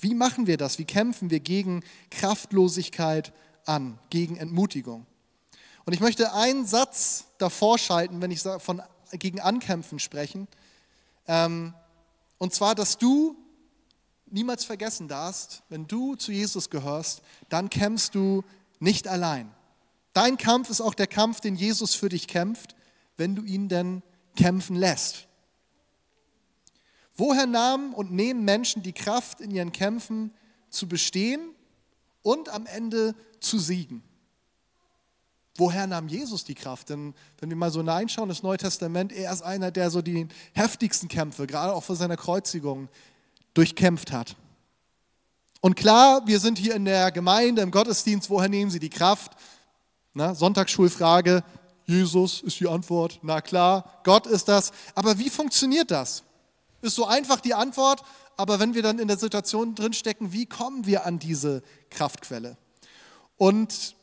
Wie machen wir das? Wie kämpfen wir gegen Kraftlosigkeit an, gegen Entmutigung? Und ich möchte einen Satz davor schalten, wenn ich von gegen Ankämpfen sprechen. Ähm, und zwar, dass du niemals vergessen darfst, wenn du zu Jesus gehörst, dann kämpfst du nicht allein. Dein Kampf ist auch der Kampf, den Jesus für dich kämpft, wenn du ihn denn kämpfen lässt. Woher nahmen und nehmen Menschen die Kraft in ihren Kämpfen zu bestehen und am Ende zu siegen? Woher nahm Jesus die Kraft? Denn wenn wir mal so hineinschauen, das Neue Testament, er ist einer, der so die heftigsten Kämpfe, gerade auch vor seiner Kreuzigung, durchkämpft hat. Und klar, wir sind hier in der Gemeinde, im Gottesdienst, woher nehmen Sie die Kraft? Na, Sonntagsschulfrage, Jesus ist die Antwort. Na klar, Gott ist das. Aber wie funktioniert das? Ist so einfach die Antwort, aber wenn wir dann in der Situation drinstecken, wie kommen wir an diese Kraftquelle? Und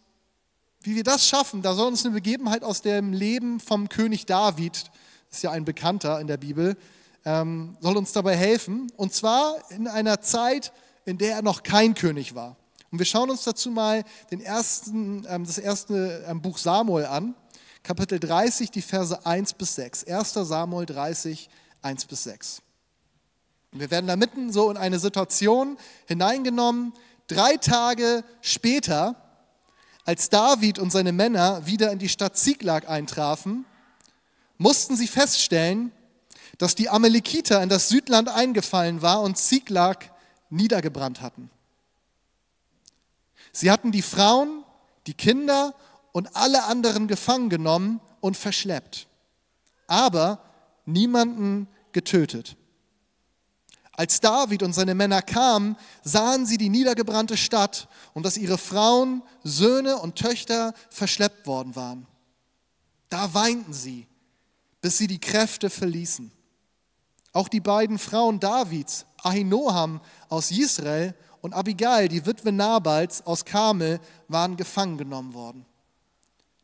wie wir das schaffen, da soll uns eine Begebenheit aus dem Leben vom König David, ist ja ein Bekannter in der Bibel, ähm, soll uns dabei helfen. Und zwar in einer Zeit, in der er noch kein König war. Und wir schauen uns dazu mal den ersten, ähm, das erste ähm, Buch Samuel an, Kapitel 30, die Verse 1 bis 6. 1. Samuel 30, 1 bis 6. Und wir werden da mitten so in eine Situation hineingenommen. Drei Tage später als David und seine Männer wieder in die Stadt Ziklag eintrafen, mussten sie feststellen, dass die Amalekiter in das Südland eingefallen war und Ziklag niedergebrannt hatten. Sie hatten die Frauen, die Kinder und alle anderen gefangen genommen und verschleppt, aber niemanden getötet. Als David und seine Männer kamen, sahen sie die niedergebrannte Stadt und dass ihre Frauen, Söhne und Töchter verschleppt worden waren. Da weinten sie, bis sie die Kräfte verließen. Auch die beiden Frauen Davids, Ahinoam aus Israel und Abigail, die Witwe Nabals aus Karmel, waren gefangen genommen worden.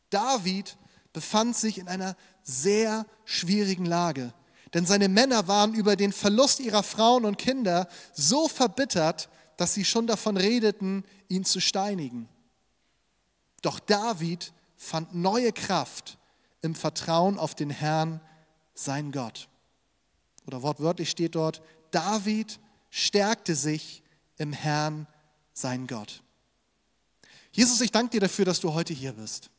David befand sich in einer sehr schwierigen Lage. Denn seine Männer waren über den Verlust ihrer Frauen und Kinder so verbittert, dass sie schon davon redeten, ihn zu steinigen. Doch David fand neue Kraft im Vertrauen auf den Herrn, sein Gott. Oder wortwörtlich steht dort, David stärkte sich im Herrn, sein Gott. Jesus, ich danke dir dafür, dass du heute hier bist.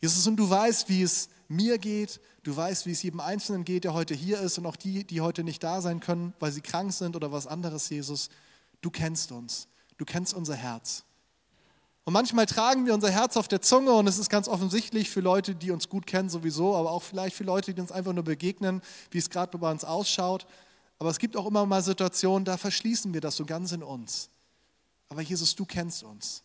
Jesus, und du weißt, wie es mir geht, du weißt, wie es jedem Einzelnen geht, der heute hier ist und auch die, die heute nicht da sein können, weil sie krank sind oder was anderes, Jesus. Du kennst uns, du kennst unser Herz. Und manchmal tragen wir unser Herz auf der Zunge und es ist ganz offensichtlich für Leute, die uns gut kennen sowieso, aber auch vielleicht für Leute, die uns einfach nur begegnen, wie es gerade bei uns ausschaut. Aber es gibt auch immer mal Situationen, da verschließen wir das so ganz in uns. Aber Jesus, du kennst uns.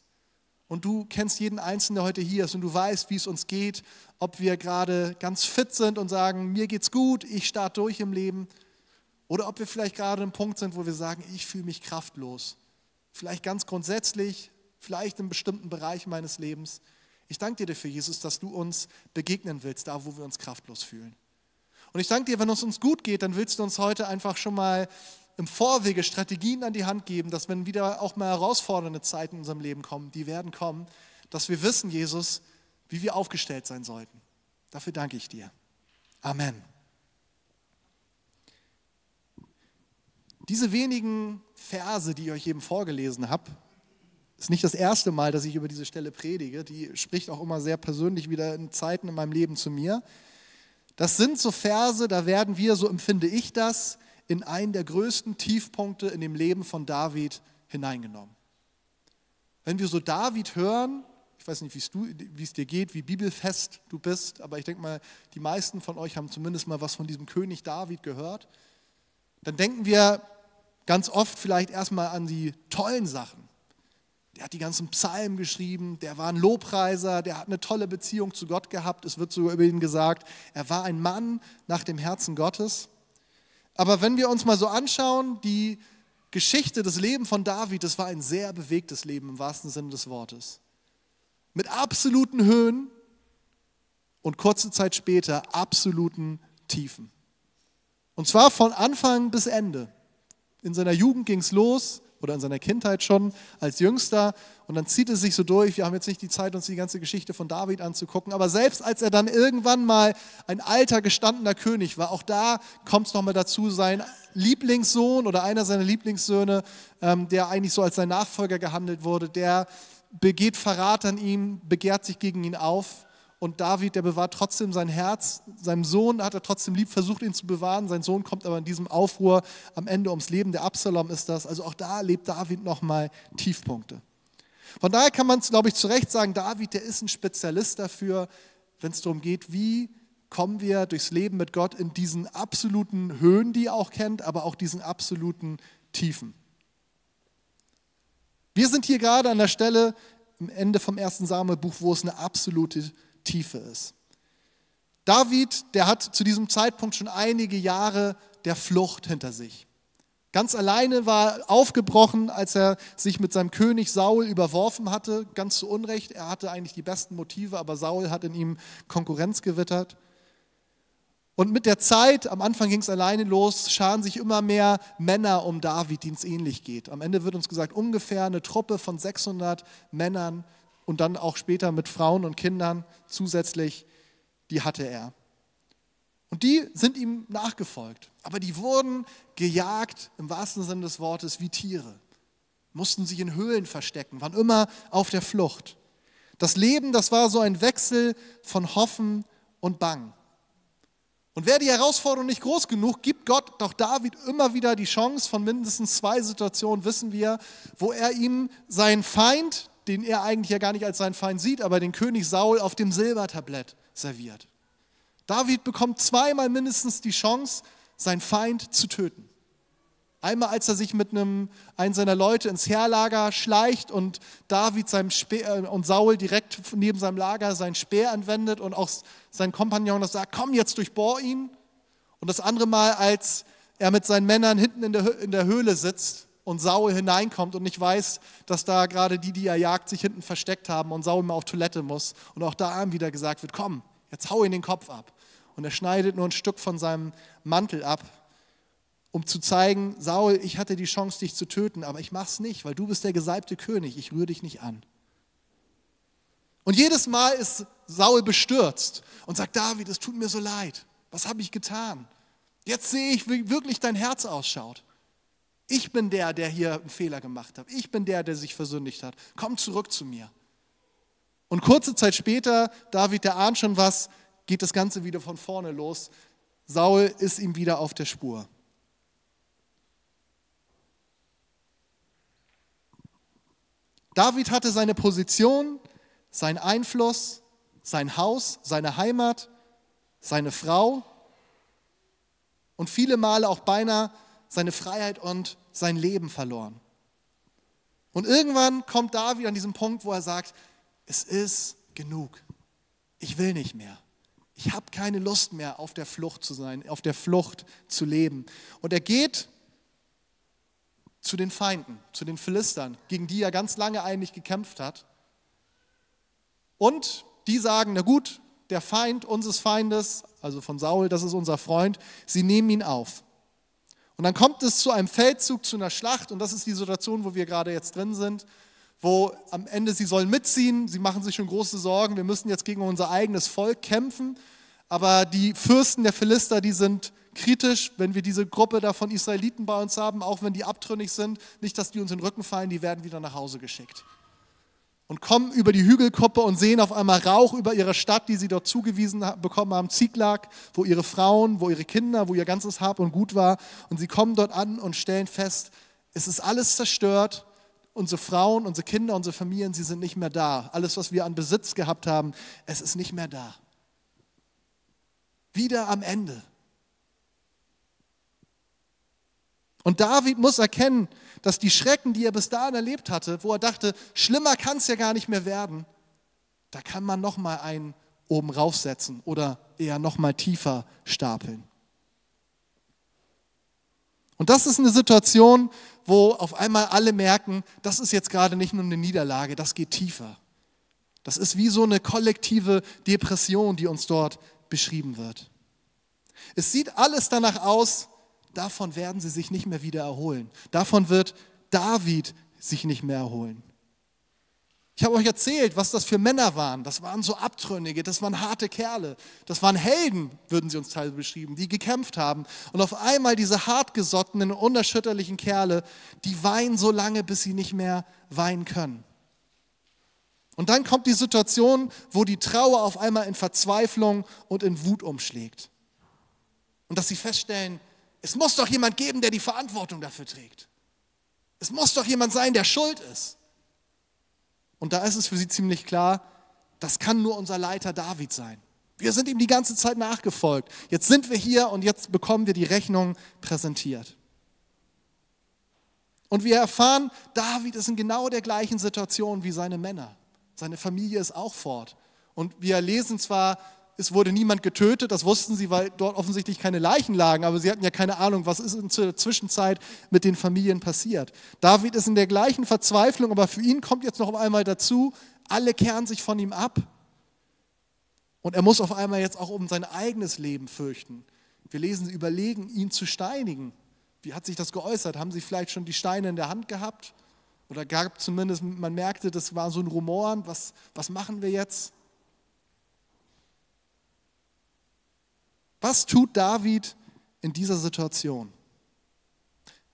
Und du kennst jeden Einzelnen, der heute hier ist und du weißt, wie es uns geht, ob wir gerade ganz fit sind und sagen, mir geht's gut, ich starte durch im Leben. Oder ob wir vielleicht gerade an einem Punkt sind, wo wir sagen, ich fühle mich kraftlos. Vielleicht ganz grundsätzlich, vielleicht in bestimmten Bereichen meines Lebens. Ich danke dir dafür, Jesus, dass du uns begegnen willst, da wo wir uns kraftlos fühlen. Und ich danke dir, wenn es uns gut geht, dann willst du uns heute einfach schon mal im Vorwege Strategien an die Hand geben, dass wenn wieder auch mal herausfordernde Zeiten in unserem Leben kommen, die werden kommen, dass wir wissen, Jesus, wie wir aufgestellt sein sollten. Dafür danke ich dir. Amen. Diese wenigen Verse, die ich euch eben vorgelesen habe, ist nicht das erste Mal, dass ich über diese Stelle predige. Die spricht auch immer sehr persönlich wieder in Zeiten in meinem Leben zu mir. Das sind so Verse, da werden wir, so empfinde ich das, in einen der größten Tiefpunkte in dem Leben von David hineingenommen. Wenn wir so David hören, ich weiß nicht, wie es dir geht, wie bibelfest du bist, aber ich denke mal, die meisten von euch haben zumindest mal was von diesem König David gehört, dann denken wir ganz oft vielleicht erstmal an die tollen Sachen. Der hat die ganzen Psalmen geschrieben, der war ein Lobpreiser, der hat eine tolle Beziehung zu Gott gehabt. Es wird sogar über ihn gesagt, er war ein Mann nach dem Herzen Gottes. Aber wenn wir uns mal so anschauen, die Geschichte des Lebens von David, das war ein sehr bewegtes Leben im wahrsten Sinne des Wortes. Mit absoluten Höhen und kurze Zeit später absoluten Tiefen. Und zwar von Anfang bis Ende. In seiner Jugend ging es los, oder in seiner Kindheit schon als Jüngster. Und dann zieht es sich so durch. Wir haben jetzt nicht die Zeit, uns die ganze Geschichte von David anzugucken. Aber selbst als er dann irgendwann mal ein alter, gestandener König war, auch da kommt es nochmal dazu, sein Lieblingssohn oder einer seiner Lieblingssöhne, ähm, der eigentlich so als sein Nachfolger gehandelt wurde, der begeht Verrat an ihm, begehrt sich gegen ihn auf. Und David, der bewahrt trotzdem sein Herz. Seinem Sohn hat er trotzdem lieb, versucht ihn zu bewahren. Sein Sohn kommt aber in diesem Aufruhr am Ende ums Leben. Der Absalom ist das. Also auch da lebt David nochmal Tiefpunkte. Von daher kann man, glaube ich, zu Recht sagen, David, der ist ein Spezialist dafür, wenn es darum geht, wie kommen wir durchs Leben mit Gott in diesen absoluten Höhen, die er auch kennt, aber auch diesen absoluten Tiefen. Wir sind hier gerade an der Stelle am Ende vom ersten Samuelbuch, wo es eine absolute Tiefe ist. David, der hat zu diesem Zeitpunkt schon einige Jahre der Flucht hinter sich. Ganz alleine war aufgebrochen, als er sich mit seinem König Saul überworfen hatte, ganz zu Unrecht. Er hatte eigentlich die besten Motive, aber Saul hat in ihm Konkurrenz gewittert. Und mit der Zeit, am Anfang ging es alleine los, scharen sich immer mehr Männer um David, denen es ähnlich geht. Am Ende wird uns gesagt, ungefähr eine Truppe von 600 Männern und dann auch später mit Frauen und Kindern zusätzlich, die hatte er. Und die sind ihm nachgefolgt. Aber die wurden gejagt, im wahrsten Sinne des Wortes, wie Tiere. Mussten sich in Höhlen verstecken, waren immer auf der Flucht. Das Leben, das war so ein Wechsel von Hoffen und Bang. Und wäre die Herausforderung nicht groß genug, gibt Gott doch David immer wieder die Chance von mindestens zwei Situationen, wissen wir, wo er ihm seinen Feind, den er eigentlich ja gar nicht als seinen Feind sieht, aber den König Saul auf dem Silbertablett serviert. David bekommt zweimal mindestens die Chance, seinen Feind zu töten. Einmal, als er sich mit einem, einem seiner Leute ins Heerlager schleicht und David seinem Speer, äh, und Saul direkt neben seinem Lager seinen Speer anwendet und auch sein Kompagnon das sagt, komm jetzt durchbohr ihn. Und das andere Mal, als er mit seinen Männern hinten in der, in der Höhle sitzt und Saul hineinkommt und nicht weiß, dass da gerade die, die er jagt, sich hinten versteckt haben und Saul mal auf Toilette muss. Und auch da ihm wieder gesagt wird, komm, jetzt hau ihn den Kopf ab. Und er schneidet nur ein Stück von seinem Mantel ab, um zu zeigen, Saul, ich hatte die Chance, dich zu töten, aber ich mach's nicht, weil du bist der gesalbte König, ich rühre dich nicht an. Und jedes Mal ist Saul bestürzt und sagt, David, es tut mir so leid. Was habe ich getan? Jetzt sehe ich, wie wirklich dein Herz ausschaut. Ich bin der, der hier einen Fehler gemacht hat. Ich bin der, der sich versündigt hat. Komm zurück zu mir. Und kurze Zeit später, David, der ahnt schon was, geht das Ganze wieder von vorne los. Saul ist ihm wieder auf der Spur. David hatte seine Position, seinen Einfluss, sein Haus, seine Heimat, seine Frau und viele Male auch beinahe seine Freiheit und sein Leben verloren. Und irgendwann kommt David an diesen Punkt, wo er sagt, es ist genug. Ich will nicht mehr. Ich habe keine Lust mehr, auf der Flucht zu sein, auf der Flucht zu leben. Und er geht zu den Feinden, zu den Philistern, gegen die er ganz lange eigentlich gekämpft hat. Und die sagen, na gut, der Feind unseres Feindes, also von Saul, das ist unser Freund, sie nehmen ihn auf. Und dann kommt es zu einem Feldzug, zu einer Schlacht, und das ist die Situation, wo wir gerade jetzt drin sind, wo am Ende sie sollen mitziehen, sie machen sich schon große Sorgen, wir müssen jetzt gegen unser eigenes Volk kämpfen, aber die Fürsten der Philister, die sind kritisch, wenn wir diese Gruppe da von Israeliten bei uns haben, auch wenn die abtrünnig sind, nicht, dass die uns in den Rücken fallen, die werden wieder nach Hause geschickt. Und kommen über die Hügelkuppe und sehen auf einmal Rauch über ihre Stadt, die sie dort zugewiesen bekommen haben, Ziklag, wo ihre Frauen, wo ihre Kinder, wo ihr ganzes Hab und Gut war. Und sie kommen dort an und stellen fest, es ist alles zerstört. Unsere Frauen, unsere Kinder, unsere Familien, sie sind nicht mehr da. Alles, was wir an Besitz gehabt haben, es ist nicht mehr da. Wieder am Ende. Und David muss erkennen, dass die Schrecken, die er bis dahin erlebt hatte, wo er dachte, schlimmer kann es ja gar nicht mehr werden, da kann man noch mal einen oben raufsetzen oder eher noch mal tiefer stapeln. Und das ist eine Situation, wo auf einmal alle merken, das ist jetzt gerade nicht nur eine Niederlage, das geht tiefer. Das ist wie so eine kollektive Depression, die uns dort beschrieben wird. Es sieht alles danach aus, davon werden sie sich nicht mehr wieder erholen. Davon wird David sich nicht mehr erholen. Ich habe euch erzählt, was das für Männer waren. Das waren so Abtrünnige, das waren harte Kerle. Das waren Helden, würden sie uns teilweise beschrieben, die gekämpft haben. Und auf einmal diese hartgesottenen, unerschütterlichen Kerle, die weinen so lange, bis sie nicht mehr weinen können. Und dann kommt die Situation, wo die Trauer auf einmal in Verzweiflung und in Wut umschlägt. Und dass sie feststellen, es muss doch jemand geben, der die Verantwortung dafür trägt. Es muss doch jemand sein, der schuld ist. Und da ist es für sie ziemlich klar, das kann nur unser Leiter David sein. Wir sind ihm die ganze Zeit nachgefolgt. Jetzt sind wir hier und jetzt bekommen wir die Rechnung präsentiert. Und wir erfahren, David ist in genau der gleichen Situation wie seine Männer. Seine Familie ist auch fort. Und wir lesen zwar es wurde niemand getötet, das wussten sie, weil dort offensichtlich keine Leichen lagen, aber sie hatten ja keine Ahnung, was ist in der Zwischenzeit mit den Familien passiert. David ist in der gleichen Verzweiflung, aber für ihn kommt jetzt noch einmal dazu, alle kehren sich von ihm ab. Und er muss auf einmal jetzt auch um sein eigenes Leben fürchten. Wir lesen, sie überlegen, ihn zu steinigen. Wie hat sich das geäußert? Haben sie vielleicht schon die Steine in der Hand gehabt? Oder gab zumindest, man merkte, das war so ein Rumor, was, was machen wir jetzt? Was tut David in dieser Situation?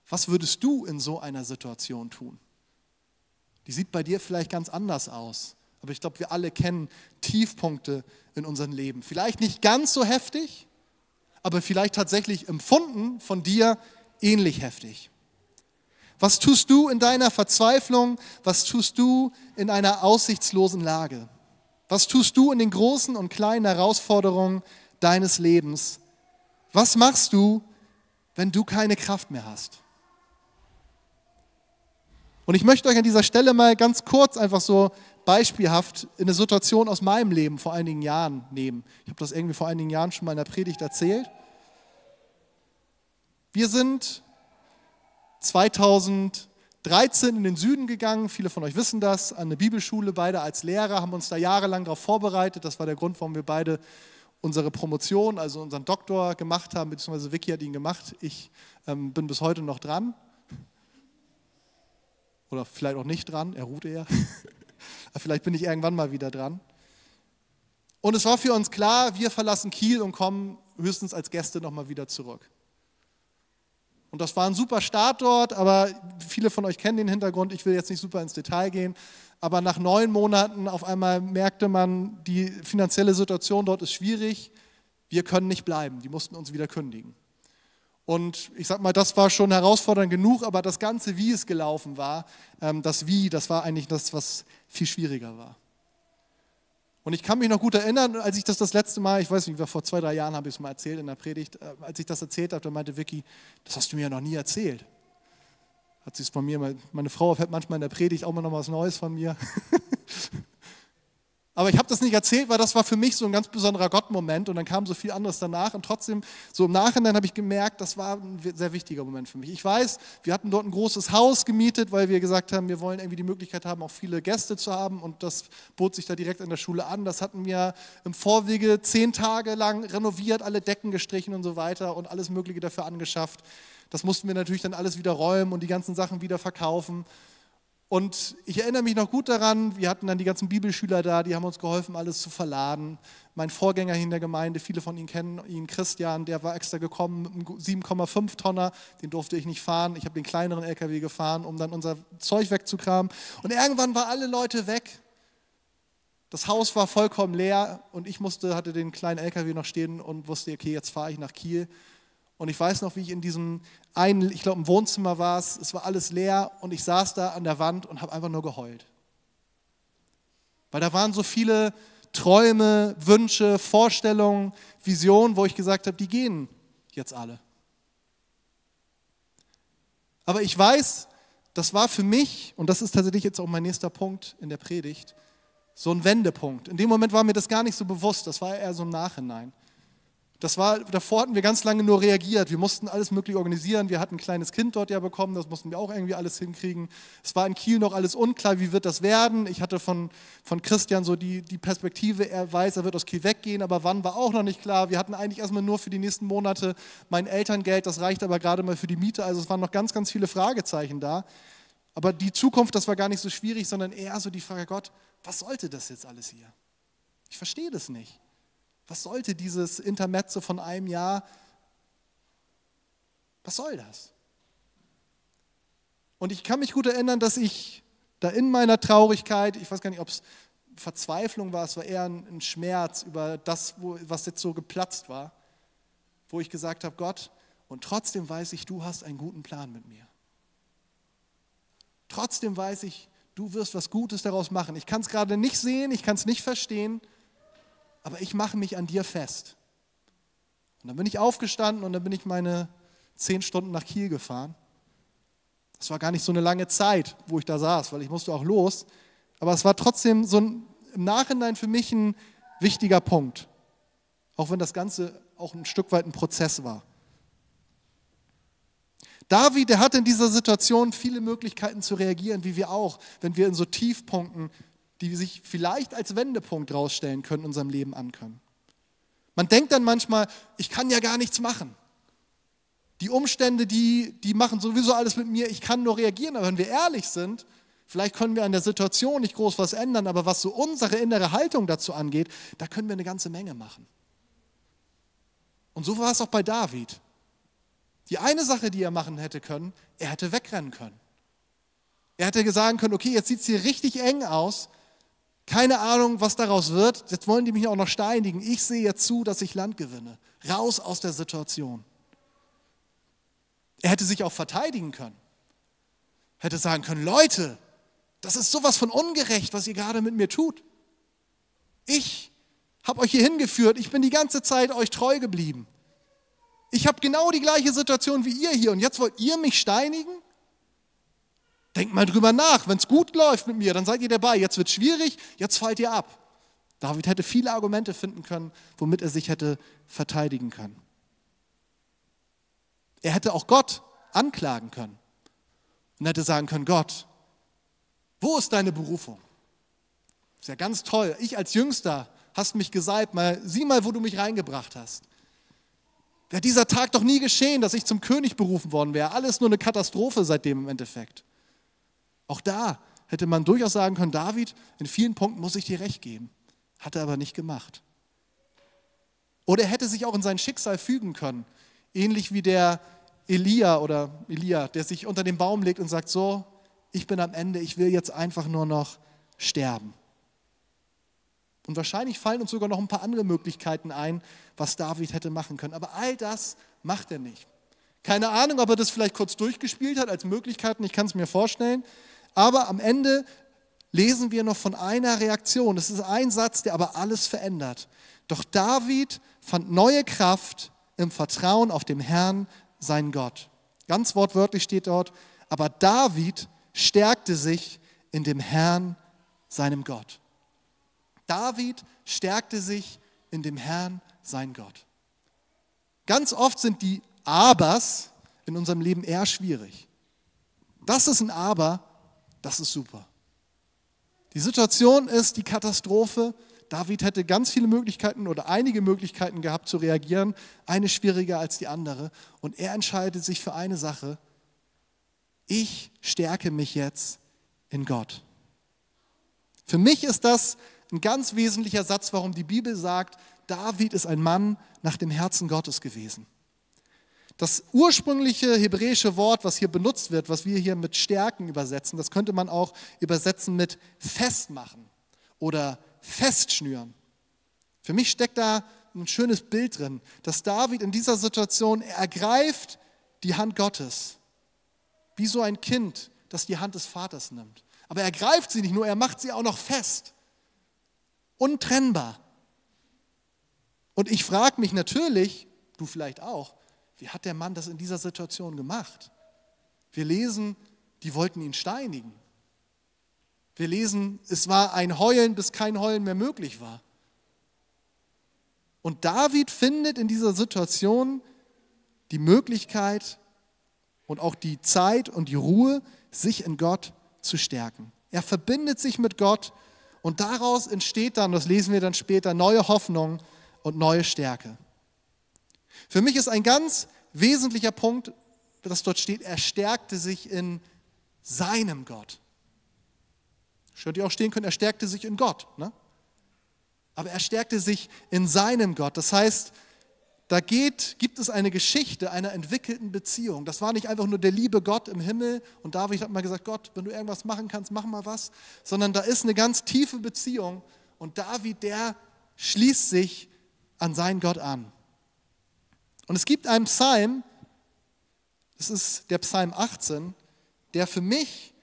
Was würdest du in so einer Situation tun? Die sieht bei dir vielleicht ganz anders aus, aber ich glaube, wir alle kennen Tiefpunkte in unserem Leben. Vielleicht nicht ganz so heftig, aber vielleicht tatsächlich empfunden von dir ähnlich heftig. Was tust du in deiner Verzweiflung? Was tust du in einer aussichtslosen Lage? Was tust du in den großen und kleinen Herausforderungen deines Lebens. Was machst du, wenn du keine Kraft mehr hast? Und ich möchte euch an dieser Stelle mal ganz kurz einfach so beispielhaft in eine Situation aus meinem Leben vor einigen Jahren nehmen. Ich habe das irgendwie vor einigen Jahren schon mal in der Predigt erzählt. Wir sind 2013 in den Süden gegangen, viele von euch wissen das, an eine Bibelschule, beide als Lehrer, haben uns da jahrelang darauf vorbereitet. Das war der Grund, warum wir beide unsere Promotion, also unseren Doktor gemacht haben, beziehungsweise Vicky hat ihn gemacht. Ich ähm, bin bis heute noch dran. Oder vielleicht auch nicht dran, er ruht eher. vielleicht bin ich irgendwann mal wieder dran. Und es war für uns klar, wir verlassen Kiel und kommen höchstens als Gäste nochmal wieder zurück. Und das war ein super Start dort, aber viele von euch kennen den Hintergrund. Ich will jetzt nicht super ins Detail gehen. Aber nach neun Monaten auf einmal merkte man, die finanzielle Situation dort ist schwierig. Wir können nicht bleiben. Die mussten uns wieder kündigen. Und ich sag mal, das war schon herausfordernd genug, aber das Ganze, wie es gelaufen war, ähm, das Wie, das war eigentlich das, was viel schwieriger war. Und ich kann mich noch gut erinnern, als ich das das letzte Mal, ich weiß nicht, vor zwei, drei Jahren habe ich es mal erzählt in der Predigt, äh, als ich das erzählt habe, da meinte Vicky, das hast du mir ja noch nie erzählt. Hat sie es von mir, meine Frau erfährt manchmal in der Predigt auch mal noch was Neues von mir. Aber ich habe das nicht erzählt, weil das war für mich so ein ganz besonderer Gottmoment und dann kam so viel anderes danach und trotzdem, so im Nachhinein habe ich gemerkt, das war ein sehr wichtiger Moment für mich. Ich weiß, wir hatten dort ein großes Haus gemietet, weil wir gesagt haben, wir wollen irgendwie die Möglichkeit haben, auch viele Gäste zu haben und das bot sich da direkt an der Schule an. Das hatten wir im Vorwege zehn Tage lang renoviert, alle Decken gestrichen und so weiter und alles Mögliche dafür angeschafft. Das mussten wir natürlich dann alles wieder räumen und die ganzen Sachen wieder verkaufen. Und ich erinnere mich noch gut daran, wir hatten dann die ganzen Bibelschüler da, die haben uns geholfen, alles zu verladen. Mein Vorgänger hier in der Gemeinde, viele von Ihnen kennen ihn, Christian, der war extra gekommen mit einem 7,5 Tonner, den durfte ich nicht fahren. Ich habe den kleineren LKW gefahren, um dann unser Zeug wegzukramen. Und irgendwann waren alle Leute weg. Das Haus war vollkommen leer und ich musste, hatte den kleinen LKW noch stehen und wusste, okay, jetzt fahre ich nach Kiel und ich weiß noch, wie ich in diesem einen, ich glaube im Wohnzimmer war es, es war alles leer und ich saß da an der Wand und habe einfach nur geheult. Weil da waren so viele Träume, Wünsche, Vorstellungen, Visionen, wo ich gesagt habe, die gehen jetzt alle. Aber ich weiß, das war für mich, und das ist tatsächlich jetzt auch mein nächster Punkt in der Predigt, so ein Wendepunkt. In dem Moment war mir das gar nicht so bewusst, das war eher so im Nachhinein. Das war, davor hatten wir ganz lange nur reagiert. Wir mussten alles mögliche organisieren. Wir hatten ein kleines Kind dort ja bekommen, das mussten wir auch irgendwie alles hinkriegen. Es war in Kiel noch alles unklar, wie wird das werden. Ich hatte von, von Christian so die, die Perspektive, er weiß, er wird aus Kiel weggehen, aber wann war auch noch nicht klar. Wir hatten eigentlich erstmal nur für die nächsten Monate mein Elterngeld, das reicht aber gerade mal für die Miete. Also es waren noch ganz, ganz viele Fragezeichen da. Aber die Zukunft, das war gar nicht so schwierig, sondern eher so die Frage, Gott, was sollte das jetzt alles hier? Ich verstehe das nicht. Was sollte dieses Intermezzo von einem Jahr? Was soll das? Und ich kann mich gut erinnern, dass ich da in meiner Traurigkeit, ich weiß gar nicht, ob es Verzweiflung war, es war eher ein, Schmerz über das, was jetzt so geplatzt war, wo ich gesagt habe, Gott, und trotzdem weiß ich, du hast einen guten Plan mit mir. Trotzdem weiß ich, du wirst was Gutes daraus machen. Ich kann es gerade nicht sehen, ich kann es nicht verstehen, aber ich mache mich an dir fest. Und dann bin ich aufgestanden und dann bin ich meine zehn Stunden nach Kiel gefahren. Das war gar nicht so eine lange Zeit, wo ich da saß, weil ich musste auch los. Aber es war trotzdem so ein, im Nachhinein für mich ein wichtiger Punkt. Auch wenn das Ganze auch ein Stück weit ein Prozess war. David, der hatte in dieser Situation viele Möglichkeiten zu reagieren, wie wir auch, wenn wir in so Tiefpunkten, die sich vielleicht als Wendepunkt rausstellen können, in unserem Leben ankönnen. Man denkt dann manchmal, ich kann ja gar nichts machen. Die Umstände, die, die machen sowieso alles mit mir, ich kann nur reagieren. Aber wenn wir ehrlich sind, vielleicht können wir an der Situation nicht groß was ändern, aber was so unsere innere Haltung dazu angeht, da können wir eine ganze Menge machen. Und so war es auch bei David. Die eine Sache, die er machen hätte können, er hätte wegrennen können. Er hätte sagen können, okay, jetzt sieht es hier richtig eng aus. Keine Ahnung, was daraus wird. Jetzt wollen die mich auch noch steinigen. Ich sehe jetzt zu, dass ich Land gewinne. Raus aus der Situation. Er hätte sich auch verteidigen können. Hätte sagen können, Leute, das ist sowas von ungerecht, was ihr gerade mit mir tut. Ich habe euch hier hingeführt. Ich bin die ganze Zeit euch treu geblieben. Ich habe genau die gleiche Situation wie ihr hier und jetzt wollt ihr mich steinigen? Denkt mal drüber nach. Wenn es gut läuft mit mir, dann seid ihr dabei. Jetzt wird es schwierig, jetzt fallt ihr ab. David hätte viele Argumente finden können, womit er sich hätte verteidigen können. Er hätte auch Gott anklagen können und hätte sagen können, Gott, wo ist deine Berufung? Ist ja ganz toll. Ich als Jüngster hast mich gesalbt, mal, sieh mal, wo du mich reingebracht hast. Wäre dieser Tag doch nie geschehen, dass ich zum König berufen worden wäre. Alles nur eine Katastrophe seitdem im Endeffekt. Auch da hätte man durchaus sagen können, David, in vielen Punkten muss ich dir recht geben. Hat er aber nicht gemacht. Oder er hätte sich auch in sein Schicksal fügen können. Ähnlich wie der Elia oder Elia, der sich unter den Baum legt und sagt, so, ich bin am Ende, ich will jetzt einfach nur noch sterben. Und wahrscheinlich fallen uns sogar noch ein paar andere Möglichkeiten ein, was David hätte machen können. Aber all das macht er nicht. Keine Ahnung, ob er das vielleicht kurz durchgespielt hat als Möglichkeiten, ich kann es mir vorstellen. Aber am Ende lesen wir noch von einer Reaktion. Das ist ein Satz, der aber alles verändert. Doch David fand neue Kraft im Vertrauen auf den Herrn, sein Gott. Ganz wortwörtlich steht dort, aber David stärkte sich in dem Herrn, seinem Gott. David stärkte sich in dem Herrn, sein Gott. Ganz oft sind die Abers in unserem Leben eher schwierig. Das ist ein Aber, das ist super. Die Situation ist die Katastrophe. David hätte ganz viele Möglichkeiten oder einige Möglichkeiten gehabt zu reagieren, eine schwieriger als die andere. Und er entscheidet sich für eine Sache. Ich stärke mich jetzt in Gott. Für mich ist das ein ganz wesentlicher Satz, warum die Bibel sagt, David ist ein Mann nach dem Herzen Gottes gewesen. Das ursprüngliche hebräische Wort, was hier benutzt wird, was wir hier mit Stärken übersetzen, das könnte man auch übersetzen mit festmachen oder festschnüren. Für mich steckt da ein schönes Bild drin, dass David in dieser Situation, er ergreift die Hand Gottes, wie so ein Kind, das die Hand des Vaters nimmt. Aber er greift sie nicht nur, er macht sie auch noch fest untrennbar. Und ich frage mich natürlich, du vielleicht auch, wie hat der Mann das in dieser Situation gemacht? Wir lesen, die wollten ihn steinigen. Wir lesen, es war ein Heulen, bis kein Heulen mehr möglich war. Und David findet in dieser Situation die Möglichkeit und auch die Zeit und die Ruhe, sich in Gott zu stärken. Er verbindet sich mit Gott und daraus entsteht dann, das lesen wir dann später, neue Hoffnung und neue Stärke. Für mich ist ein ganz wesentlicher Punkt, dass dort steht, er stärkte sich in seinem Gott. Schaut ihr auch stehen können, er stärkte sich in Gott. Ne? Aber er stärkte sich in seinem Gott. Das heißt, da geht, gibt es eine Geschichte einer entwickelten Beziehung. Das war nicht einfach nur der liebe Gott im Himmel und David hat mal gesagt, Gott, wenn du irgendwas machen kannst, mach mal was, sondern da ist eine ganz tiefe Beziehung und David, der schließt sich an seinen Gott an. Und es gibt einen Psalm, das ist der Psalm 18, der für mich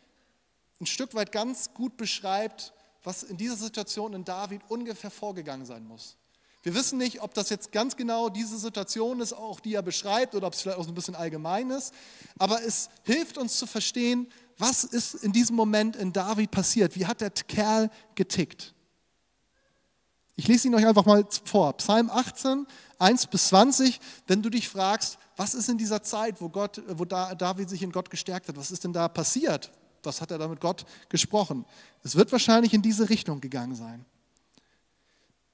ein Stück weit ganz gut beschreibt, was in dieser Situation in David ungefähr vorgegangen sein muss. Wir wissen nicht, ob das jetzt ganz genau diese Situation ist, auch die er beschreibt, oder ob es vielleicht auch so ein bisschen allgemein ist. Aber es hilft uns zu verstehen, was ist in diesem Moment in David passiert. Wie hat der Kerl getickt? Ich lese ihn euch einfach mal vor. Psalm 18, 1 bis 20. Wenn du dich fragst, was ist in dieser Zeit, wo, Gott, wo David sich in Gott gestärkt hat, was ist denn da passiert? Was hat er da mit Gott gesprochen? Es wird wahrscheinlich in diese Richtung gegangen sein.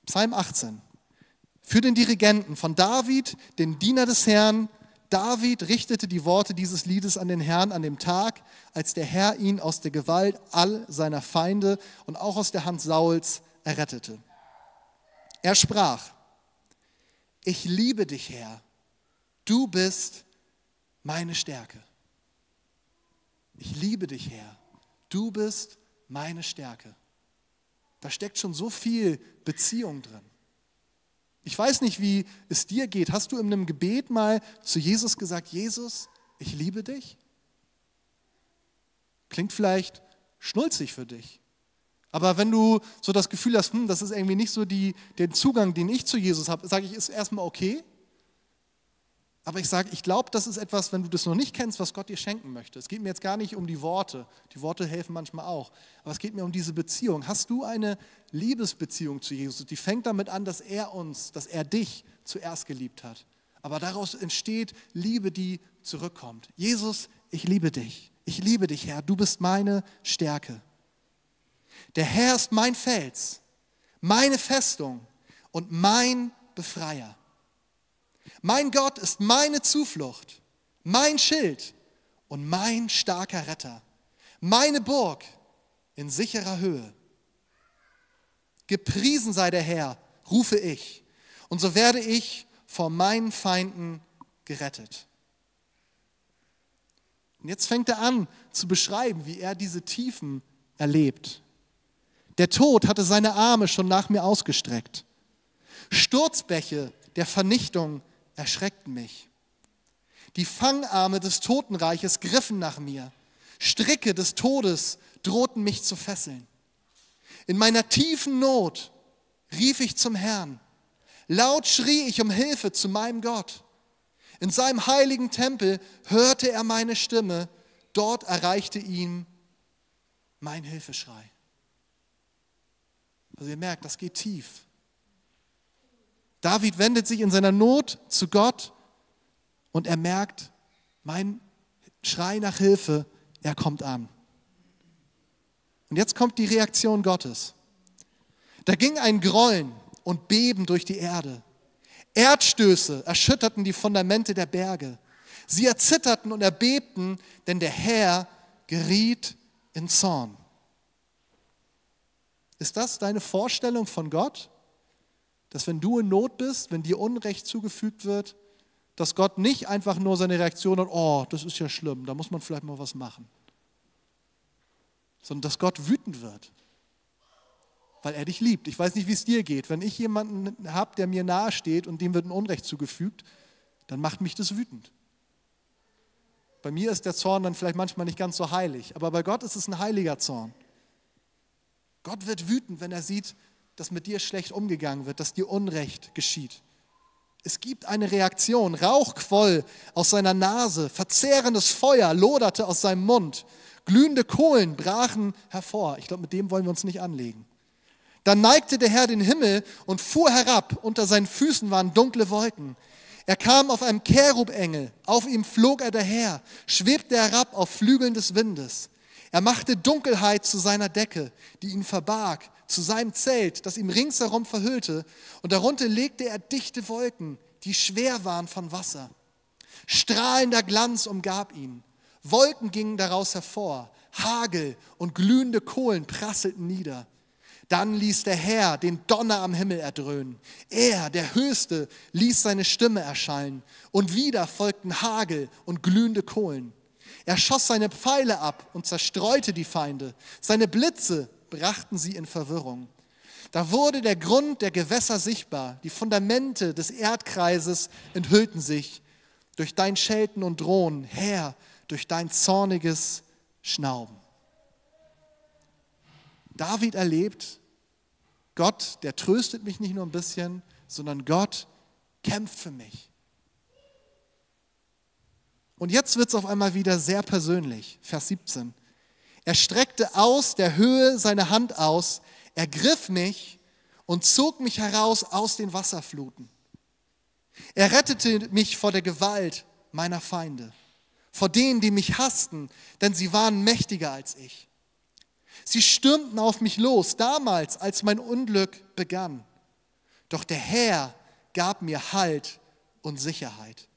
Psalm 18. Für den Dirigenten von David, den Diener des Herrn. David richtete die Worte dieses Liedes an den Herrn an dem Tag, als der Herr ihn aus der Gewalt all seiner Feinde und auch aus der Hand Sauls errettete. Er sprach, ich liebe dich, Herr, du bist meine Stärke. Ich liebe dich, Herr, du bist meine Stärke. Da steckt schon so viel Beziehung drin. Ich weiß nicht, wie es dir geht. Hast du in einem Gebet mal zu Jesus gesagt, Jesus, ich liebe dich? Klingt vielleicht schnulzig für dich. Aber wenn du so das Gefühl hast, hm, das ist irgendwie nicht so die, der Zugang, den ich zu Jesus habe, sage ich, ist erstmal okay. Aber ich sage, ich glaube, das ist etwas, wenn du das noch nicht kennst, was Gott dir schenken möchte. Es geht mir jetzt gar nicht um die Worte. Die Worte helfen manchmal auch. Aber es geht mir um diese Beziehung. Hast du eine Liebesbeziehung zu Jesus? Die fängt damit an, dass er uns, dass er dich zuerst geliebt hat. Aber daraus entsteht Liebe, die zurückkommt. Jesus, ich liebe dich. Ich liebe dich, Herr. Du bist meine Stärke. Der Herr ist mein Fels, meine Festung und mein Befreier. Mein Gott ist meine Zuflucht, mein Schild und mein starker Retter, meine Burg in sicherer Höhe. Gepriesen sei der Herr, rufe ich, und so werde ich vor meinen Feinden gerettet. Und jetzt fängt er an zu beschreiben, wie er diese Tiefen erlebt. Der Tod hatte seine Arme schon nach mir ausgestreckt. Sturzbäche der Vernichtung erschreckten mich. Die Fangarme des Totenreiches griffen nach mir. Stricke des Todes drohten mich zu fesseln. In meiner tiefen Not rief ich zum Herrn. Laut schrie ich um Hilfe zu meinem Gott. In seinem heiligen Tempel hörte er meine Stimme. Dort erreichte ihn mein Hilfeschrei. Also ihr merkt, das geht tief. David wendet sich in seiner Not zu Gott und er merkt, mein Schrei nach Hilfe, er kommt an. Und jetzt kommt die Reaktion Gottes. Da ging ein Grollen und Beben durch die Erde. Erdstöße erschütterten die Fundamente der Berge. Sie erzitterten und erbebten, denn der Herr geriet in Zorn. Ist das deine Vorstellung von Gott? Dass wenn du in Not bist, wenn dir Unrecht zugefügt wird, dass Gott nicht einfach nur seine Reaktion hat, oh, das ist ja schlimm, da muss man vielleicht mal was machen. Sondern dass Gott wütend wird, weil er dich liebt. Ich weiß nicht, wie es dir geht. Wenn ich jemanden habe, der mir nahe steht und dem wird ein Unrecht zugefügt, dann macht mich das wütend. Bei mir ist der Zorn dann vielleicht manchmal nicht ganz so heilig, aber bei Gott ist es ein heiliger Zorn. Gott wird wütend, wenn er sieht, dass mit dir schlecht umgegangen wird, dass dir Unrecht geschieht. Es gibt eine Reaktion. Rauch quoll aus seiner Nase, verzehrendes Feuer loderte aus seinem Mund, glühende Kohlen brachen hervor. Ich glaube, mit dem wollen wir uns nicht anlegen. Dann neigte der Herr den Himmel und fuhr herab. Unter seinen Füßen waren dunkle Wolken. Er kam auf einem Cherubengel, auf ihm flog er daher, schwebte herab auf Flügeln des Windes. Er machte Dunkelheit zu seiner Decke, die ihn verbarg, zu seinem Zelt, das ihm ringsherum verhüllte, und darunter legte er dichte Wolken, die schwer waren von Wasser. Strahlender Glanz umgab ihn. Wolken gingen daraus hervor, Hagel und glühende Kohlen prasselten nieder. Dann ließ der Herr den Donner am Himmel erdröhnen. Er, der Höchste, ließ seine Stimme erschallen. Und wieder folgten Hagel und glühende Kohlen. Er schoss seine Pfeile ab und zerstreute die Feinde. Seine Blitze brachten sie in Verwirrung. Da wurde der Grund der Gewässer sichtbar. Die Fundamente des Erdkreises enthüllten sich. Durch dein Schelten und Drohen, Herr, durch dein zorniges Schnauben. David erlebt, Gott, der tröstet mich nicht nur ein bisschen, sondern Gott kämpft für mich. Und jetzt wird es auf einmal wieder sehr persönlich. Vers 17. Er streckte aus der Höhe seine Hand aus, ergriff mich und zog mich heraus aus den Wasserfluten. Er rettete mich vor der Gewalt meiner Feinde, vor denen, die mich hassten, denn sie waren mächtiger als ich. Sie stürmten auf mich los, damals, als mein Unglück begann. Doch der Herr gab mir Halt und Sicherheit.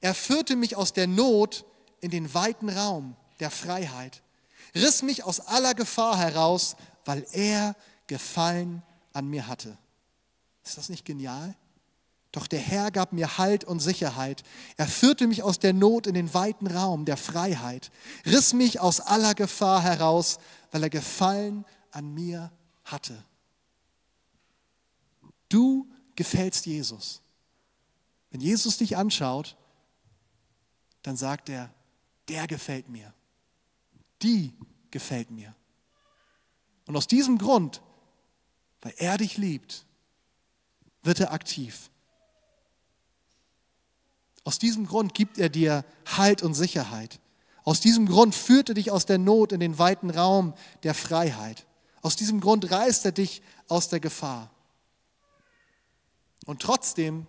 Er führte mich aus der Not in den weiten Raum der Freiheit, riss mich aus aller Gefahr heraus, weil er Gefallen an mir hatte. Ist das nicht genial? Doch der Herr gab mir Halt und Sicherheit. Er führte mich aus der Not in den weiten Raum der Freiheit, riss mich aus aller Gefahr heraus, weil er Gefallen an mir hatte. Du gefällst Jesus. Wenn Jesus dich anschaut, dann sagt er, der gefällt mir. Die gefällt mir. Und aus diesem Grund, weil er dich liebt, wird er aktiv. Aus diesem Grund gibt er dir Halt und Sicherheit. Aus diesem Grund führt er dich aus der Not in den weiten Raum der Freiheit. Aus diesem Grund reißt er dich aus der Gefahr. Und trotzdem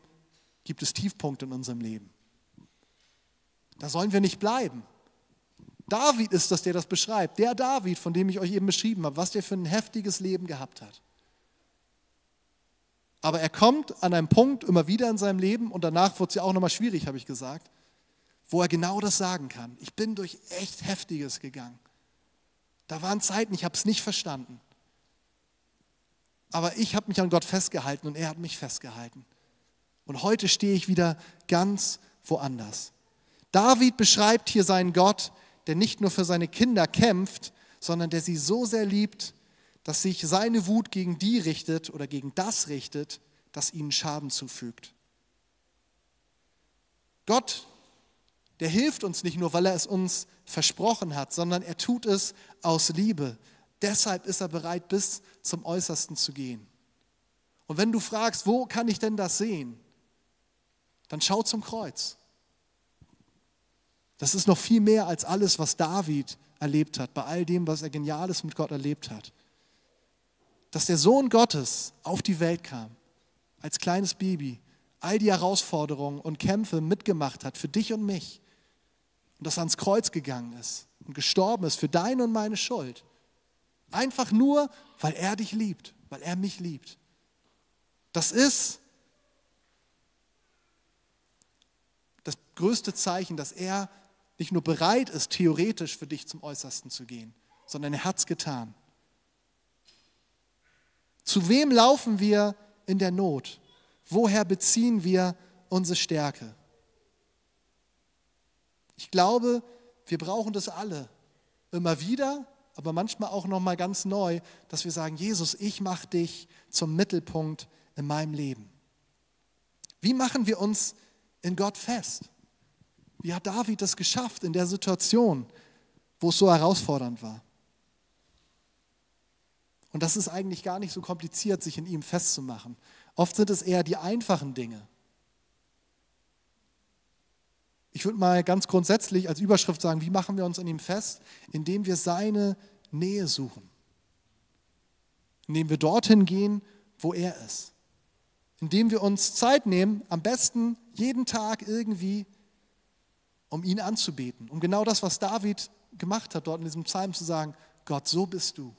gibt es Tiefpunkte in unserem Leben. Da sollen wir nicht bleiben. David ist das, der das beschreibt. Der David, von dem ich euch eben beschrieben habe, was der für ein heftiges Leben gehabt hat. Aber er kommt an einem Punkt immer wieder in seinem Leben und danach wird es ja auch nochmal schwierig, habe ich gesagt, wo er genau das sagen kann. Ich bin durch echt Heftiges gegangen. Da waren Zeiten, ich habe es nicht verstanden. Aber ich habe mich an Gott festgehalten und er hat mich festgehalten. Und heute stehe ich wieder ganz woanders. David beschreibt hier seinen Gott, der nicht nur für seine Kinder kämpft, sondern der sie so sehr liebt, dass sich seine Wut gegen die richtet oder gegen das richtet, das ihnen Schaden zufügt. Gott, der hilft uns nicht nur, weil er es uns versprochen hat, sondern er tut es aus Liebe. Deshalb ist er bereit, bis zum Äußersten zu gehen. Und wenn du fragst, wo kann ich denn das sehen, dann schau zum Kreuz. Das ist noch viel mehr als alles, was David erlebt hat, bei all dem, was er Geniales mit Gott erlebt hat dass der Sohn Gottes auf die Welt kam, als kleines Baby, all die Herausforderungen und Kämpfe mitgemacht hat für dich und mich und dass er ans Kreuz gegangen ist und gestorben ist für deine und meine Schuld. Einfach nur, weil er dich liebt, weil er mich liebt. Das ist das größte Zeichen, dass er nicht nur bereit ist, theoretisch für dich zum Äußersten zu gehen, sondern er hat es getan. Zu wem laufen wir in der Not? Woher beziehen wir unsere Stärke? Ich glaube, wir brauchen das alle. Immer wieder, aber manchmal auch noch mal ganz neu, dass wir sagen, Jesus, ich mache dich zum Mittelpunkt in meinem Leben. Wie machen wir uns in Gott fest? Wie hat David das geschafft in der Situation, wo es so herausfordernd war? Und das ist eigentlich gar nicht so kompliziert, sich in ihm festzumachen. Oft sind es eher die einfachen Dinge. Ich würde mal ganz grundsätzlich als Überschrift sagen, wie machen wir uns in ihm fest? Indem wir seine Nähe suchen. Indem wir dorthin gehen, wo er ist. Indem wir uns Zeit nehmen, am besten jeden Tag irgendwie, um ihn anzubeten. Um genau das, was David gemacht hat, dort in diesem Psalm zu sagen, Gott, so bist du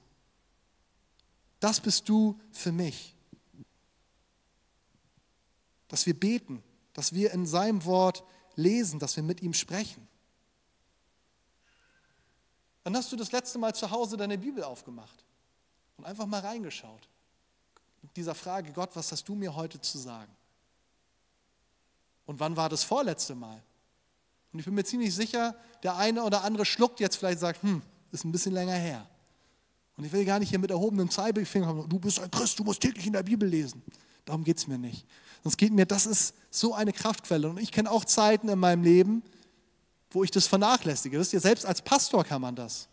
das bist du für mich. Dass wir beten, dass wir in seinem Wort lesen, dass wir mit ihm sprechen. Wann hast du das letzte Mal zu Hause deine Bibel aufgemacht und einfach mal reingeschaut? Mit dieser Frage, Gott, was hast du mir heute zu sagen? Und wann war das vorletzte Mal? Und ich bin mir ziemlich sicher, der eine oder andere schluckt jetzt vielleicht sagt, hm, ist ein bisschen länger her. Und ich will gar nicht hier mit erhobenem Zeigefinger kommen, du bist ein Christ, du musst täglich in der Bibel lesen. Darum geht es mir nicht. Sonst geht mir, das ist so eine Kraftquelle. Und ich kenne auch Zeiten in meinem Leben, wo ich das vernachlässige. Wisst ihr, selbst als Pastor kann man das.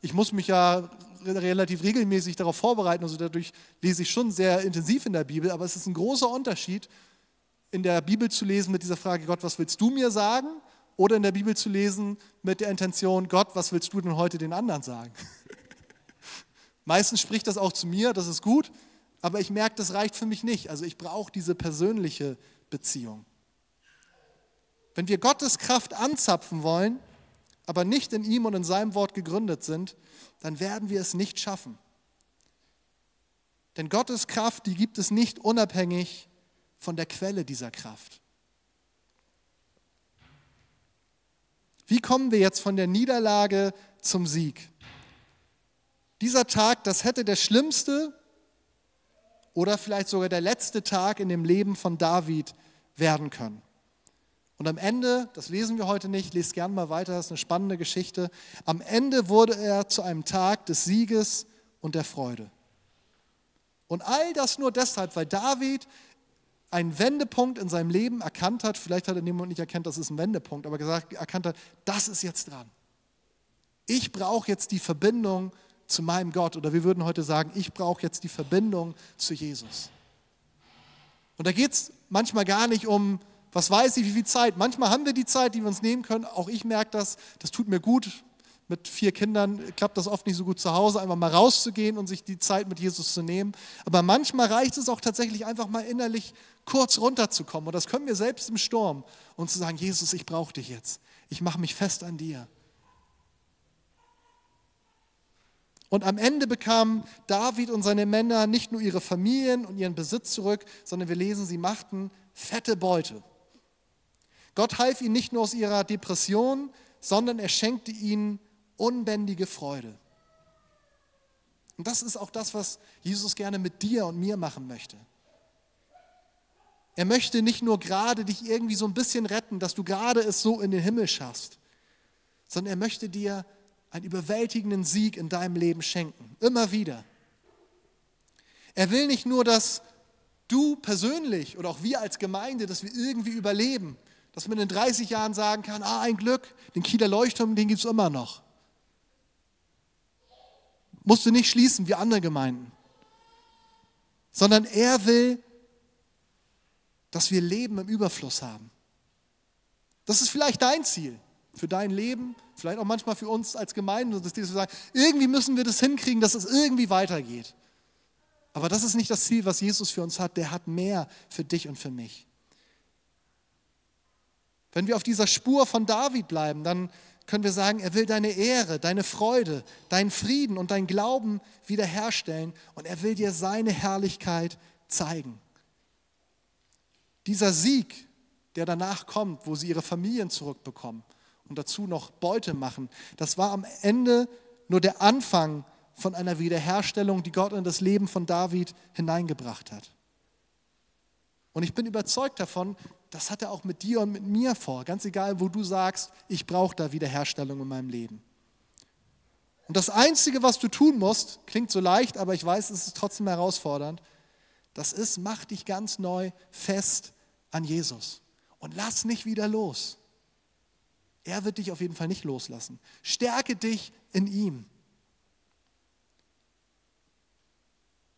Ich muss mich ja relativ regelmäßig darauf vorbereiten, also dadurch lese ich schon sehr intensiv in der Bibel, aber es ist ein großer Unterschied, in der Bibel zu lesen mit dieser Frage, Gott, was willst du mir sagen? Oder in der Bibel zu lesen mit der Intention, Gott, was willst du denn heute den anderen sagen? Meistens spricht das auch zu mir, das ist gut, aber ich merke, das reicht für mich nicht. Also ich brauche diese persönliche Beziehung. Wenn wir Gottes Kraft anzapfen wollen, aber nicht in ihm und in seinem Wort gegründet sind, dann werden wir es nicht schaffen. Denn Gottes Kraft, die gibt es nicht unabhängig von der Quelle dieser Kraft. Wie kommen wir jetzt von der Niederlage zum Sieg? Dieser Tag, das hätte der schlimmste oder vielleicht sogar der letzte Tag in dem Leben von David werden können. Und am Ende, das lesen wir heute nicht, lest gern mal weiter, das ist eine spannende Geschichte. Am Ende wurde er zu einem Tag des Sieges und der Freude. Und all das nur deshalb, weil David einen Wendepunkt in seinem Leben erkannt hat, vielleicht hat er in dem Moment nicht erkannt, das ist ein Wendepunkt, aber gesagt, erkannt hat, das ist jetzt dran. Ich brauche jetzt die Verbindung zu meinem Gott oder wir würden heute sagen, ich brauche jetzt die Verbindung zu Jesus. Und da geht es manchmal gar nicht um was weiß ich, wie viel Zeit. Manchmal haben wir die Zeit, die wir uns nehmen können. Auch ich merke das, das tut mir gut. Mit vier Kindern klappt das oft nicht so gut zu Hause, einfach mal rauszugehen und sich die Zeit mit Jesus zu nehmen. Aber manchmal reicht es auch tatsächlich einfach mal innerlich kurz runterzukommen. Und das können wir selbst im Sturm und zu sagen, Jesus, ich brauche dich jetzt. Ich mache mich fest an dir. Und am Ende bekamen David und seine Männer nicht nur ihre Familien und ihren Besitz zurück, sondern wir lesen, sie machten fette Beute. Gott half ihnen nicht nur aus ihrer Depression, sondern er schenkte ihnen unbändige Freude. Und das ist auch das, was Jesus gerne mit dir und mir machen möchte. Er möchte nicht nur gerade dich irgendwie so ein bisschen retten, dass du gerade es so in den Himmel schaffst, sondern er möchte dir einen überwältigenden Sieg in deinem Leben schenken. Immer wieder. Er will nicht nur, dass du persönlich oder auch wir als Gemeinde, dass wir irgendwie überleben, dass man in 30 Jahren sagen kann, ah, ein Glück, den Kieler Leuchtturm, den gibt es immer noch. Musst du nicht schließen wie andere Gemeinden, sondern er will, dass wir Leben im Überfluss haben. Das ist vielleicht dein Ziel für dein Leben, vielleicht auch manchmal für uns als Gemeinde, dass wir sagen, irgendwie müssen wir das hinkriegen, dass es irgendwie weitergeht. Aber das ist nicht das Ziel, was Jesus für uns hat. Der hat mehr für dich und für mich. Wenn wir auf dieser Spur von David bleiben, dann können wir sagen, er will deine Ehre, deine Freude, deinen Frieden und deinen Glauben wiederherstellen und er will dir seine Herrlichkeit zeigen. Dieser Sieg, der danach kommt, wo sie ihre Familien zurückbekommen und dazu noch Beute machen, das war am Ende nur der Anfang von einer Wiederherstellung, die Gott in das Leben von David hineingebracht hat. Und ich bin überzeugt davon, das hat er auch mit dir und mit mir vor. Ganz egal, wo du sagst, ich brauche da Wiederherstellung in meinem Leben. Und das Einzige, was du tun musst, klingt so leicht, aber ich weiß, es ist trotzdem herausfordernd, das ist, mach dich ganz neu fest an Jesus und lass nicht wieder los. Er wird dich auf jeden Fall nicht loslassen. Stärke dich in ihm.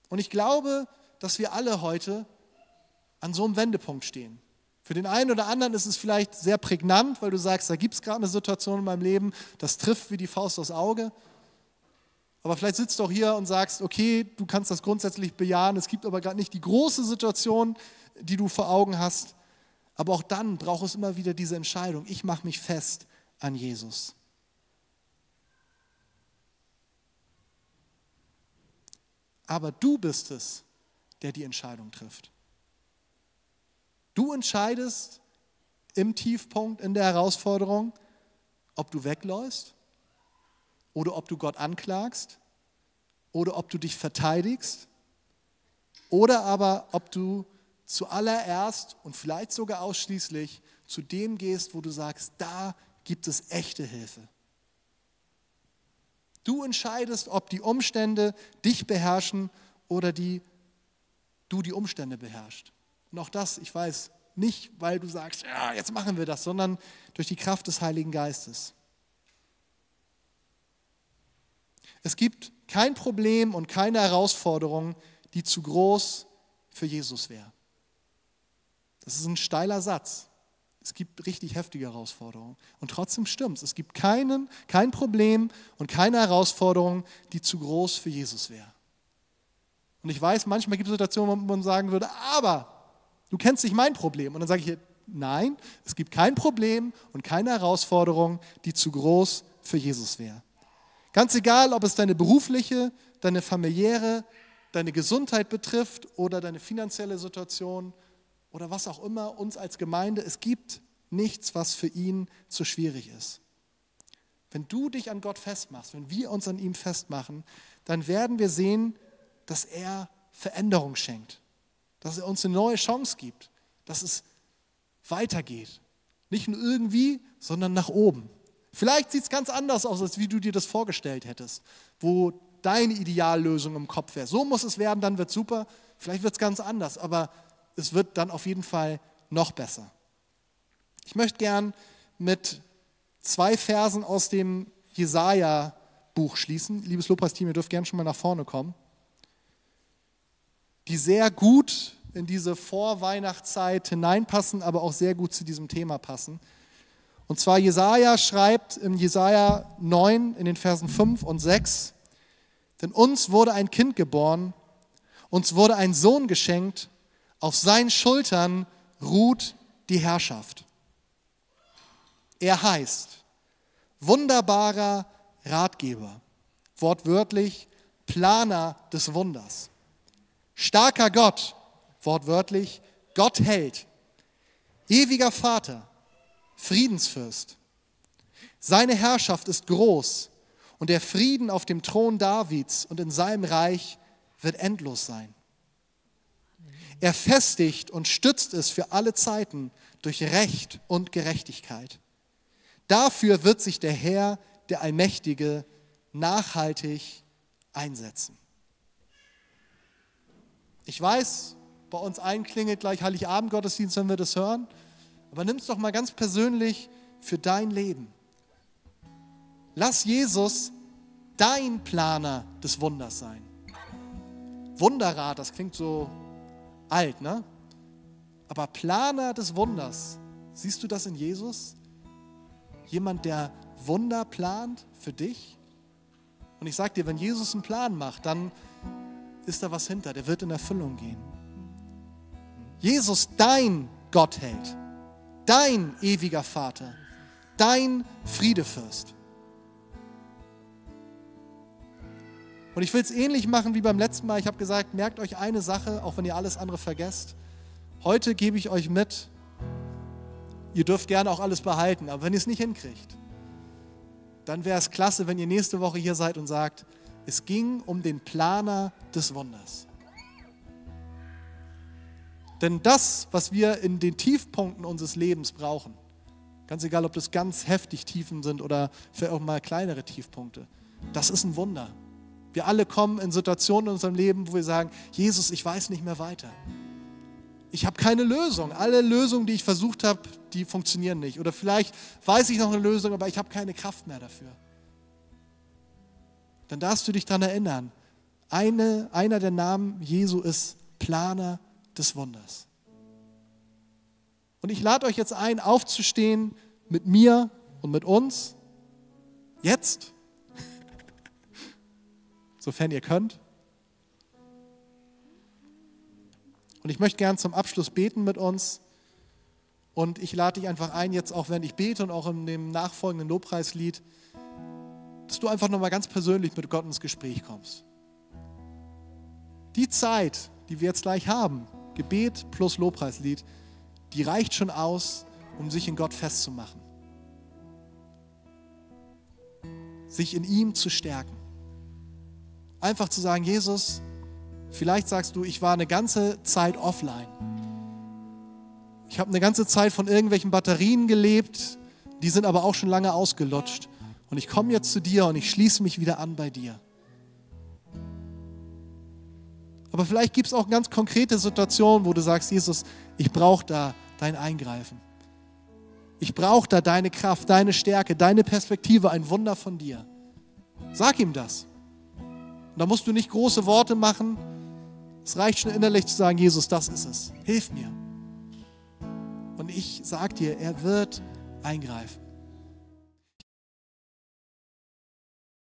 Und ich glaube, dass wir alle heute an so einem Wendepunkt stehen. Für den einen oder anderen ist es vielleicht sehr prägnant, weil du sagst, da gibt es gerade eine Situation in meinem Leben, das trifft wie die Faust aufs Auge. Aber vielleicht sitzt du auch hier und sagst, okay, du kannst das grundsätzlich bejahen, es gibt aber gerade nicht die große Situation, die du vor Augen hast. Aber auch dann braucht es immer wieder diese Entscheidung, ich mache mich fest an Jesus. Aber du bist es, der die Entscheidung trifft. Du entscheidest im Tiefpunkt, in der Herausforderung, ob du wegläufst oder ob du Gott anklagst oder ob du dich verteidigst oder aber ob du zuallererst und vielleicht sogar ausschließlich zu dem gehst, wo du sagst, da gibt es echte Hilfe. Du entscheidest, ob die Umstände dich beherrschen oder die, du die Umstände beherrschst. Und auch das, ich weiß, nicht, weil du sagst, ja, jetzt machen wir das, sondern durch die Kraft des Heiligen Geistes. Es gibt kein Problem und keine Herausforderung, die zu groß für Jesus wäre. Das ist ein steiler Satz. Es gibt richtig heftige Herausforderungen. Und trotzdem stimmt es. Es gibt keinen, kein Problem und keine Herausforderung, die zu groß für Jesus wäre. Und ich weiß, manchmal gibt es Situationen, wo man sagen würde, aber du kennst nicht mein Problem. Und dann sage ich, nein, es gibt kein Problem und keine Herausforderung, die zu groß für Jesus wäre. Ganz egal, ob es deine berufliche, deine familiäre, deine Gesundheit betrifft oder deine finanzielle Situation oder was auch immer uns als Gemeinde, es gibt nichts, was für ihn zu schwierig ist. Wenn du dich an Gott festmachst, wenn wir uns an ihm festmachen, dann werden wir sehen, dass er Veränderung schenkt, dass er uns eine neue Chance gibt, dass es weitergeht. Nicht nur irgendwie, sondern nach oben. Vielleicht sieht es ganz anders aus, als wie du dir das vorgestellt hättest, wo deine Ideallösung im Kopf wäre. So muss es werden, dann wird es super. Vielleicht wird es ganz anders, aber es wird dann auf jeden Fall noch besser. Ich möchte gern mit zwei Versen aus dem Jesaja-Buch schließen. Liebes Lobpreisteam, ihr dürft gern schon mal nach vorne kommen. Die sehr gut in diese Vorweihnachtszeit hineinpassen, aber auch sehr gut zu diesem Thema passen. Und zwar Jesaja schreibt im Jesaja 9 in den Versen 5 und 6, denn uns wurde ein Kind geboren, uns wurde ein Sohn geschenkt, auf seinen Schultern ruht die Herrschaft. Er heißt wunderbarer Ratgeber, wortwörtlich Planer des Wunders, starker Gott, wortwörtlich Gott hält, ewiger Vater, Friedensfürst. Seine Herrschaft ist groß und der Frieden auf dem Thron Davids und in seinem Reich wird endlos sein. Er festigt und stützt es für alle Zeiten durch Recht und Gerechtigkeit. Dafür wird sich der Herr, der Allmächtige, nachhaltig einsetzen. Ich weiß, bei uns allen klingelt gleich Heiligabend Gottesdienst, wenn wir das hören. Aber nimm es doch mal ganz persönlich für dein Leben. Lass Jesus dein Planer des Wunders sein. Wunderrat, das klingt so alt, ne? Aber Planer des Wunders, siehst du das in Jesus? Jemand, der Wunder plant für dich? Und ich sage dir, wenn Jesus einen Plan macht, dann ist da was hinter, der wird in Erfüllung gehen. Jesus, dein Gott dein ewiger Vater, dein Friedefürst. Und ich will es ähnlich machen wie beim letzten Mal. Ich habe gesagt, merkt euch eine Sache, auch wenn ihr alles andere vergesst. Heute gebe ich euch mit, ihr dürft gerne auch alles behalten, aber wenn ihr es nicht hinkriegt, dann wäre es klasse, wenn ihr nächste Woche hier seid und sagt, es ging um den Planer des Wunders. Denn das, was wir in den Tiefpunkten unseres Lebens brauchen, ganz egal, ob das ganz heftig Tiefen sind oder vielleicht auch mal kleinere Tiefpunkte, das ist ein Wunder. Wir alle kommen in Situationen in unserem Leben, wo wir sagen, Jesus, ich weiß nicht mehr weiter. Ich habe keine Lösung. Alle Lösungen, die ich versucht habe, die funktionieren nicht. Oder vielleicht weiß ich noch eine Lösung, aber ich habe keine Kraft mehr dafür. Dann darfst du dich daran erinnern, eine, einer der Namen Jesu ist Planer des Wunders. Und ich lade euch jetzt ein, aufzustehen mit mir und mit uns. Jetzt. Sofern ihr könnt. Und ich möchte gern zum Abschluss beten mit uns. Und ich lade dich einfach ein, jetzt auch wenn ich bete und auch in dem nachfolgenden Lobpreislied, dass du einfach nochmal ganz persönlich mit Gott ins Gespräch kommst. Die Zeit, die wir jetzt gleich haben, Gebet plus Lobpreislied, die reicht schon aus, um sich in Gott festzumachen. sich in ihm zu stärken. Einfach zu sagen, Jesus, vielleicht sagst du, ich war eine ganze Zeit offline. Ich habe eine ganze Zeit von irgendwelchen Batterien gelebt, die sind aber auch schon lange ausgelutscht. Und ich komme jetzt zu dir und ich schließe mich wieder an bei dir. Aber vielleicht gibt es auch ganz konkrete Situationen, wo du sagst, Jesus, ich brauche da dein Eingreifen. Ich brauche da deine Kraft, deine Stärke, deine Perspektive, ein Wunder von dir. Sag ihm das. Und da musst du nicht große Worte machen. Es reicht schon innerlich zu sagen, Jesus, das ist es. Hilf mir. Und ich sage dir, er wird eingreifen.